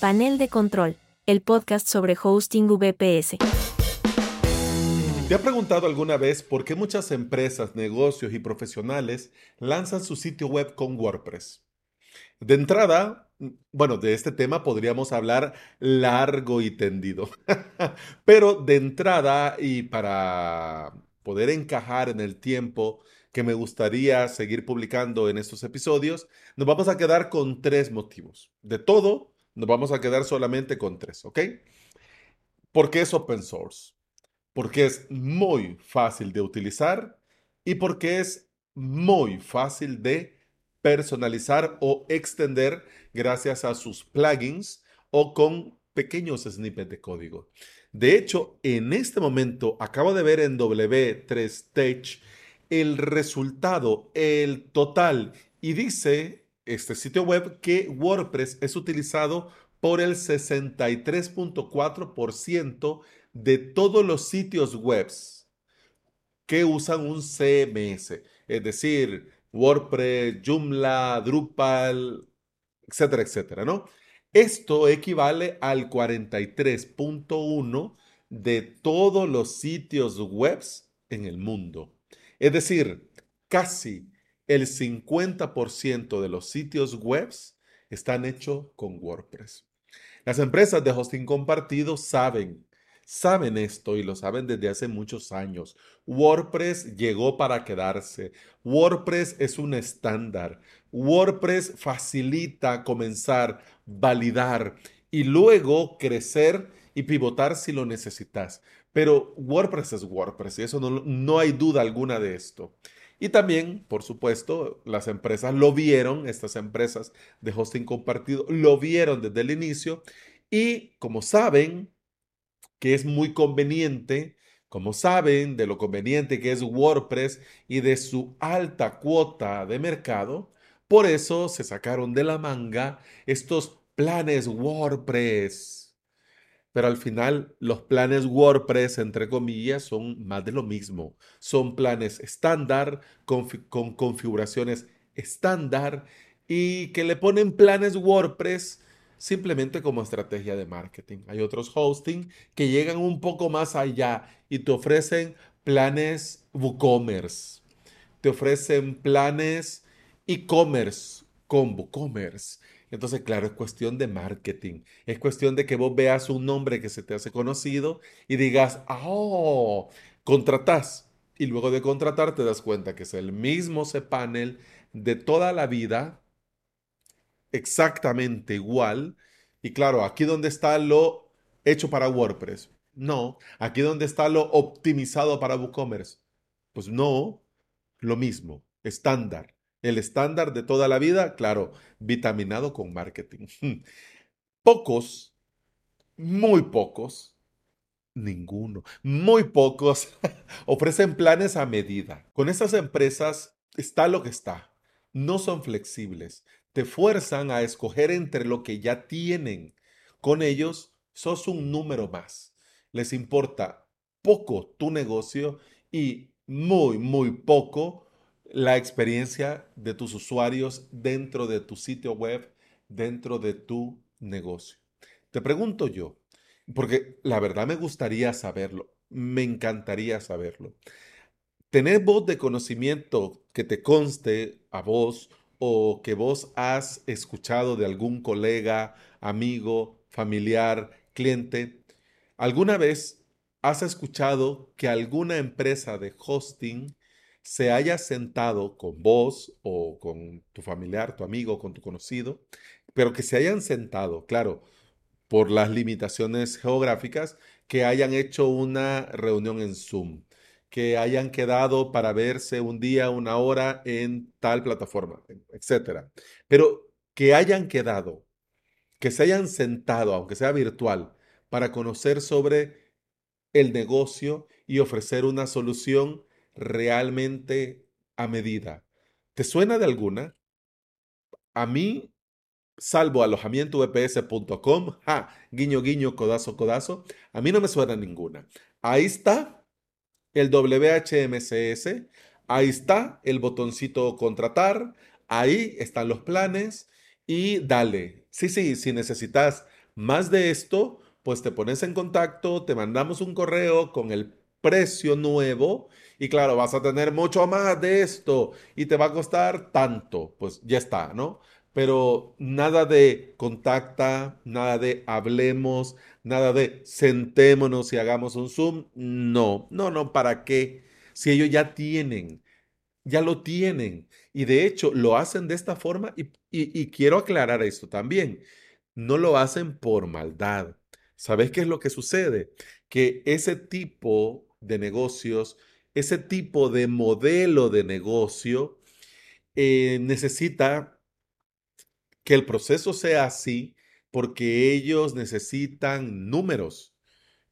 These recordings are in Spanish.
Panel de Control, el podcast sobre hosting VPS. ¿Te ha preguntado alguna vez por qué muchas empresas, negocios y profesionales lanzan su sitio web con WordPress? De entrada, bueno, de este tema podríamos hablar largo y tendido, pero de entrada y para poder encajar en el tiempo que me gustaría seguir publicando en estos episodios, nos vamos a quedar con tres motivos. De todo, nos vamos a quedar solamente con tres, ¿ok? ¿Por qué es open source? Porque es muy fácil de utilizar y porque es muy fácil de personalizar o extender gracias a sus plugins o con pequeños snippets de código. De hecho, en este momento acabo de ver en W3Stage el resultado, el total, y dice este sitio web que WordPress es utilizado por el 63.4% de todos los sitios web que usan un CMS, es decir, WordPress, Joomla, Drupal, etcétera, etcétera, ¿no? Esto equivale al 43.1 de todos los sitios web en el mundo. Es decir, casi el 50% de los sitios web están hechos con WordPress. Las empresas de hosting compartido saben, saben esto y lo saben desde hace muchos años. WordPress llegó para quedarse. WordPress es un estándar. WordPress facilita comenzar, validar y luego crecer y pivotar si lo necesitas. Pero WordPress es WordPress y eso no, no hay duda alguna de esto. Y también, por supuesto, las empresas lo vieron, estas empresas de hosting compartido lo vieron desde el inicio y como saben que es muy conveniente, como saben de lo conveniente que es WordPress y de su alta cuota de mercado, por eso se sacaron de la manga estos planes WordPress pero al final los planes WordPress, entre comillas, son más de lo mismo. Son planes estándar, con, configuraciones estándar y que le ponen planes WordPress simplemente como estrategia de marketing. Hay otros hosting que llegan un poco más allá y te ofrecen planes WooCommerce, te ofrecen planes e-commerce con WooCommerce entonces, claro, es cuestión de marketing. Es cuestión de que vos veas un nombre que se te hace conocido y digas, oh, contratás. Y luego de contratar te das cuenta que es el mismo cPanel de toda la vida, exactamente igual. Y claro, aquí donde está lo hecho para WordPress. No. Aquí donde está lo optimizado para WooCommerce. Pues no, lo mismo, estándar. El estándar de toda la vida, claro, vitaminado con marketing. Pocos, muy pocos, ninguno, muy pocos ofrecen planes a medida. Con estas empresas está lo que está. No son flexibles. Te fuerzan a escoger entre lo que ya tienen. Con ellos, sos un número más. Les importa poco tu negocio y muy, muy poco la experiencia de tus usuarios dentro de tu sitio web, dentro de tu negocio. Te pregunto yo, porque la verdad me gustaría saberlo, me encantaría saberlo. Tener voz de conocimiento que te conste a vos o que vos has escuchado de algún colega, amigo, familiar, cliente, ¿alguna vez has escuchado que alguna empresa de hosting se haya sentado con vos o con tu familiar, tu amigo, con tu conocido, pero que se hayan sentado, claro, por las limitaciones geográficas, que hayan hecho una reunión en Zoom, que hayan quedado para verse un día, una hora en tal plataforma, etcétera. Pero que hayan quedado, que se hayan sentado, aunque sea virtual, para conocer sobre el negocio y ofrecer una solución realmente a medida. ¿Te suena de alguna? A mí, salvo alojamientovps.com, ja, guiño, guiño, codazo, codazo, a mí no me suena ninguna. Ahí está el WHMCS, ahí está el botoncito contratar, ahí están los planes y dale. Sí, sí, si necesitas más de esto, pues te pones en contacto, te mandamos un correo con el precio nuevo y claro, vas a tener mucho más de esto y te va a costar tanto, pues ya está, ¿no? Pero nada de contacta, nada de hablemos, nada de sentémonos y hagamos un Zoom. No, no, no, ¿para qué? Si ellos ya tienen, ya lo tienen. Y de hecho lo hacen de esta forma y, y quiero aclarar esto también. No lo hacen por maldad. ¿Sabes qué es lo que sucede? Que ese tipo de negocios, ese tipo de modelo de negocio eh, necesita que el proceso sea así porque ellos necesitan números.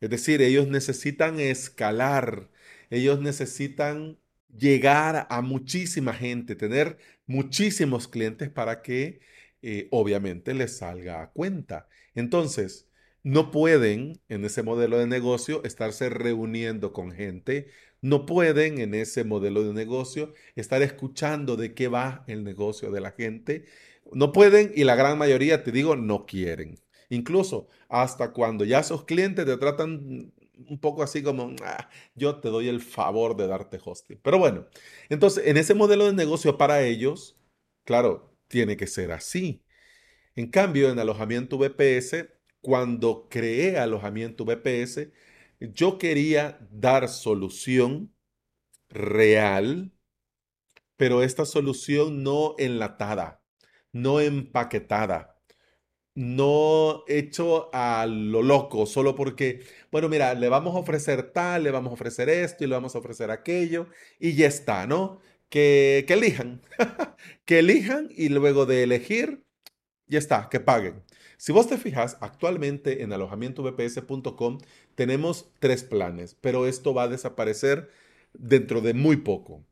Es decir, ellos necesitan escalar, ellos necesitan llegar a muchísima gente, tener muchísimos clientes para que eh, obviamente les salga a cuenta. Entonces, no pueden en ese modelo de negocio estarse reuniendo con gente, no pueden en ese modelo de negocio estar escuchando de qué va el negocio de la gente, no pueden y la gran mayoría, te digo, no quieren. Incluso hasta cuando ya esos clientes te tratan un poco así como, ah, yo te doy el favor de darte hosting. Pero bueno, entonces en ese modelo de negocio para ellos, claro, tiene que ser así. En cambio, en alojamiento VPS, cuando creé alojamiento VPS, yo quería dar solución real, pero esta solución no enlatada, no empaquetada, no hecho a lo loco, solo porque, bueno, mira, le vamos a ofrecer tal, le vamos a ofrecer esto y le vamos a ofrecer aquello y ya está, ¿no? Que, que elijan, que elijan y luego de elegir, ya está, que paguen. Si vos te fijas, actualmente en alojamientovps.com tenemos tres planes, pero esto va a desaparecer dentro de muy poco.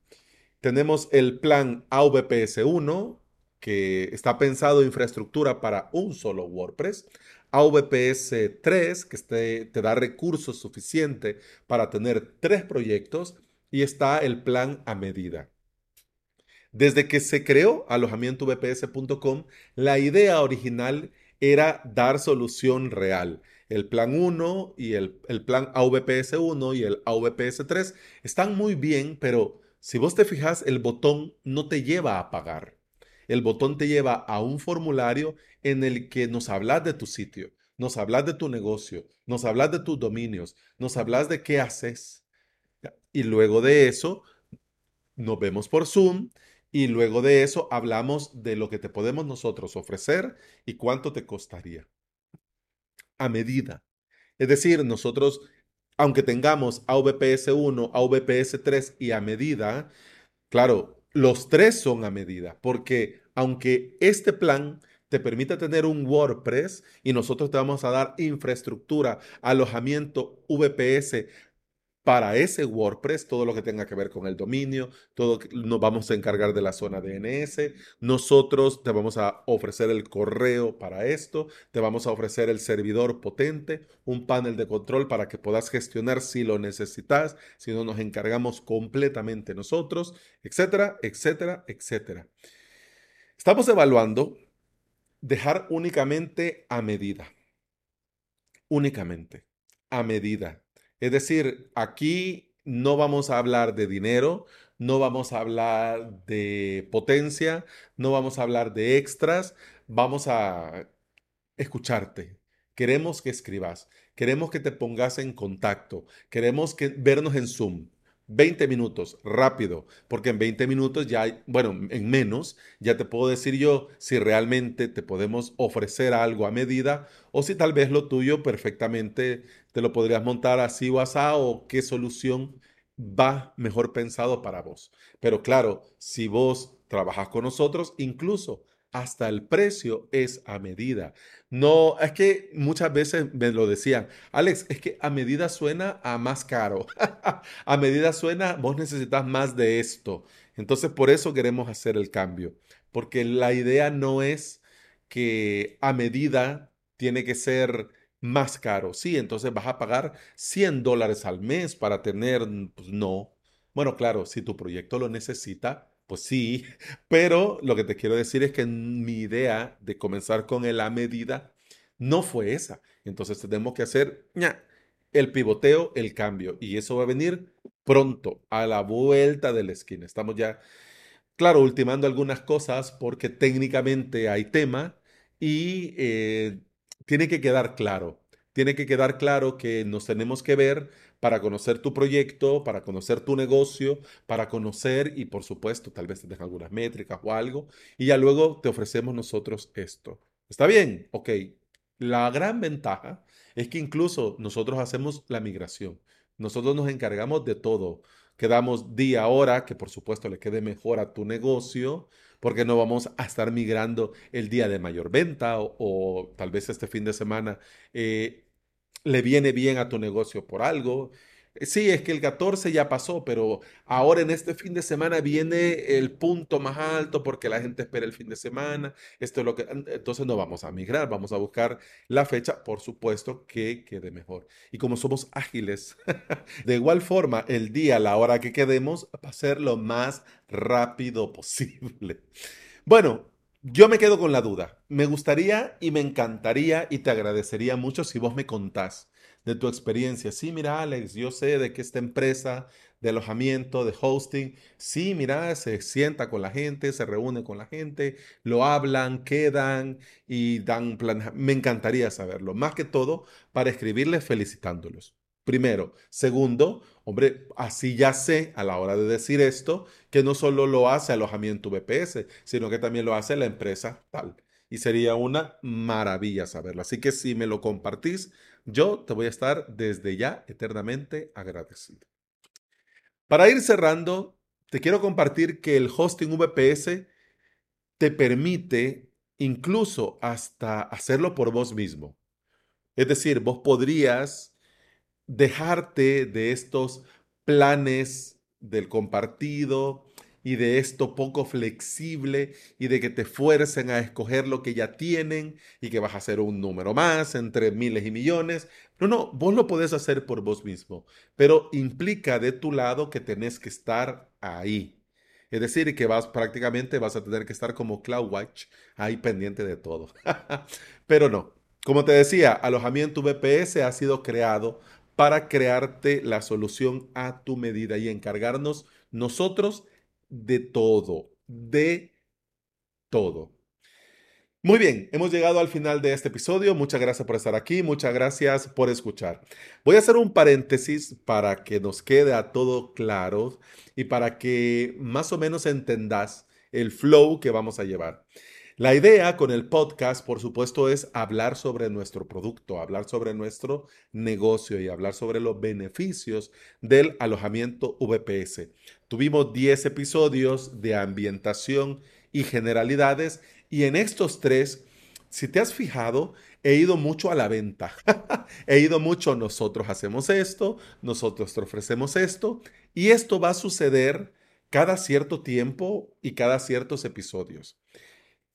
Tenemos el plan AVPS 1, que está pensado en infraestructura para un solo WordPress. AVPS 3, que te da recursos suficientes para tener tres proyectos. Y está el plan a medida. Desde que se creó alojamientovps.com, la idea original era dar solución real. El plan 1 y el, plan AVPS 1 y el AVPS 3 están muy bien, pero si vos te fijas, el botón no te lleva a pagar. El botón te lleva a un formulario en el que nos hablas de tu sitio, nos hablas de tu negocio, nos hablas de tus dominios, nos hablas de qué haces. Y luego de eso, nos vemos por Zoom y luego de eso hablamos de lo que te podemos nosotros ofrecer y cuánto te costaría. A medida. Es decir, nosotros, aunque tengamos AVPS 1, AVPS 3 y a medida, claro, los tres son a medida, porque aunque este plan te permite tener un WordPress y nosotros te vamos a dar infraestructura, alojamiento VPS para ese WordPress, todo lo que tenga que ver con el dominio, todo nos vamos a encargar de la zona DNS, nosotros te vamos a ofrecer el correo para esto, te vamos a ofrecer el servidor potente, un panel de control para que puedas gestionar si lo necesitas, si no nos encargamos completamente nosotros, etcétera, etcétera, etcétera. Estamos evaluando dejar únicamente a medida, únicamente a medida es decir, aquí no vamos a hablar de dinero, no vamos a hablar de potencia, no vamos a hablar de extras, vamos a escucharte. Queremos que escribas, queremos que te pongas en contacto, queremos que vernos en Zoom. 20 minutos, rápido, porque en 20 minutos ya, bueno, en menos, ya te puedo decir yo si realmente te podemos ofrecer algo a medida o si tal vez lo tuyo perfectamente te lo podrías montar así o así o qué solución va mejor pensado para vos. Pero claro, si vos trabajas con nosotros, incluso hasta el precio es a medida. No, es que muchas veces me lo decían, Alex, es que a medida suena a más caro. a medida suena, vos necesitas más de esto. Entonces, por eso queremos hacer el cambio, porque la idea no es que a medida tiene que ser más caro. Sí, entonces vas a pagar 100 dólares al mes para tener, pues no. Bueno, claro, si tu proyecto lo necesita, pues sí, pero lo que te quiero decir es que mi idea de comenzar con el a medida no fue esa. Entonces tenemos que hacer el pivoteo, el cambio. Y eso va a venir pronto, a la vuelta de la esquina. Estamos ya, claro, ultimando algunas cosas porque técnicamente hay tema y eh, tiene que quedar claro. Tiene que quedar claro que nos tenemos que ver para conocer tu proyecto, para conocer tu negocio, para conocer y por supuesto tal vez te algunas métricas o algo y ya luego te ofrecemos nosotros esto. ¿Está bien? Ok. La gran ventaja es que incluso nosotros hacemos la migración. Nosotros nos encargamos de todo. Quedamos día, hora, que por supuesto le quede mejor a tu negocio, porque no vamos a estar migrando el día de mayor venta o, tal vez este fin de semana eh, le viene bien a tu negocio por algo Sí, es que el 14 ya pasó, pero ahora en este fin de semana viene el punto más alto porque la gente espera el fin de semana. Esto es lo que entonces no vamos a migrar, vamos a buscar la fecha, por supuesto, que quede mejor. Y como somos ágiles, de igual forma, el día, la hora que quedemos va a ser lo más rápido posible. Bueno, yo me quedo con la duda. Me gustaría y me encantaría y te agradecería mucho si vos me contás de tu experiencia. Sí, mira, Alex, yo sé de que esta empresa de alojamiento, de hosting, sí, mira, se sienta con la gente, se reúne con la gente, lo hablan, quedan y dan planes. Me encantaría saberlo, más que todo para escribirles felicitándolos. Primero. Segundo, hombre, así ya sé a la hora de decir esto que no solo lo hace alojamiento VPS, sino que también lo hace la empresa tal. Y sería una maravilla saberlo. Así que si me lo compartís, yo te voy a estar desde ya eternamente agradecido. Para ir cerrando, te quiero compartir que el hosting VPS te permite incluso hasta hacerlo por vos mismo. Es decir, vos podrías dejarte de estos planes del compartido, y de esto poco flexible y de que te fuercen a escoger lo que ya tienen y que vas a hacer un número más entre miles y millones. No, no, vos lo podés hacer por vos mismo, pero implica de tu lado que tenés que estar ahí. Es decir, que vas prácticamente vas a tener que estar como CloudWatch ahí pendiente de todo. pero no. Como te decía, alojamiento VPS ha sido creado para crearte la solución a tu medida y encargarnos nosotros de todo, de todo. Muy bien, hemos llegado al final de este episodio. Muchas gracias por estar aquí, muchas gracias por escuchar. Voy a hacer un paréntesis para que nos quede a todo claro y para que más o menos entendas el flow que vamos a llevar. La idea con el podcast, por supuesto, es hablar sobre nuestro producto, hablar sobre nuestro negocio y hablar sobre los beneficios del alojamiento VPS. Tuvimos 10 episodios de ambientación y generalidades y en estos tres, si te has fijado, he ido mucho a la venta. he ido mucho, nosotros hacemos esto, nosotros te ofrecemos esto y esto va a suceder cada cierto tiempo y cada ciertos episodios.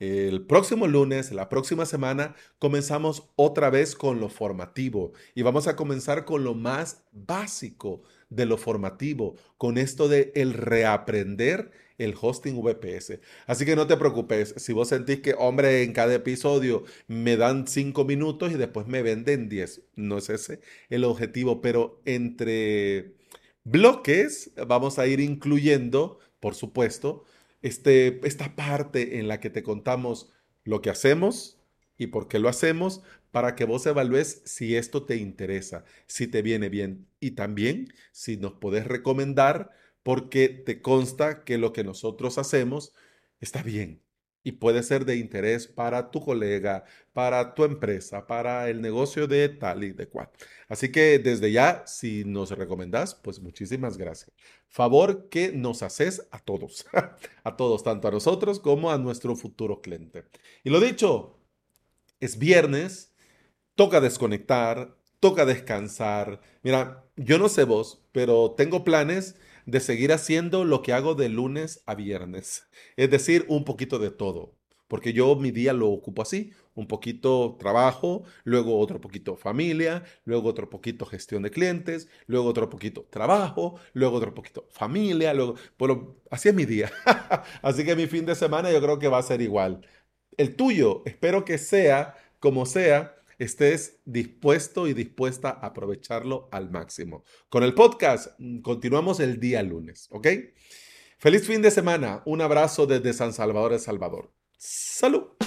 El próximo lunes, la próxima semana, comenzamos otra vez con lo formativo y vamos a comenzar con lo más básico de lo formativo, con esto de el reaprender el hosting VPS. Así que no te preocupes, si vos sentís que, hombre, en cada episodio me dan cinco minutos y después me venden 10, no es ese el objetivo, pero entre bloques vamos a ir incluyendo, por supuesto, este, esta parte en la que te contamos lo que hacemos y por qué lo hacemos para que vos evalúes si esto te interesa, si te viene bien. Y también si nos podés recomendar porque te consta que lo que nosotros hacemos está bien y puede ser de interés para tu colega, para tu empresa, para el negocio de tal y de cual. Así que desde ya, si nos recomendás, pues muchísimas gracias. Favor que nos haces a todos, a todos, tanto a nosotros como a nuestro futuro cliente. Y lo dicho, es viernes, toca desconectar, toca descansar. Mira, yo no sé vos, pero tengo planes de seguir haciendo lo que hago de lunes a viernes. Es decir, un poquito de todo. Porque yo mi día lo ocupo así, un poquito trabajo, luego otro poquito familia, luego otro poquito gestión de clientes, luego otro poquito trabajo, luego otro poquito familia, luego, bueno, así es mi día. así que mi fin de semana yo creo que va a ser igual. El tuyo, espero que sea como sea, estés dispuesto y dispuesta a aprovecharlo al máximo. Con el podcast mm, continuamos el día lunes, ¿ok? Feliz fin de semana. Un abrazo desde San Salvador, El Salvador. Salud.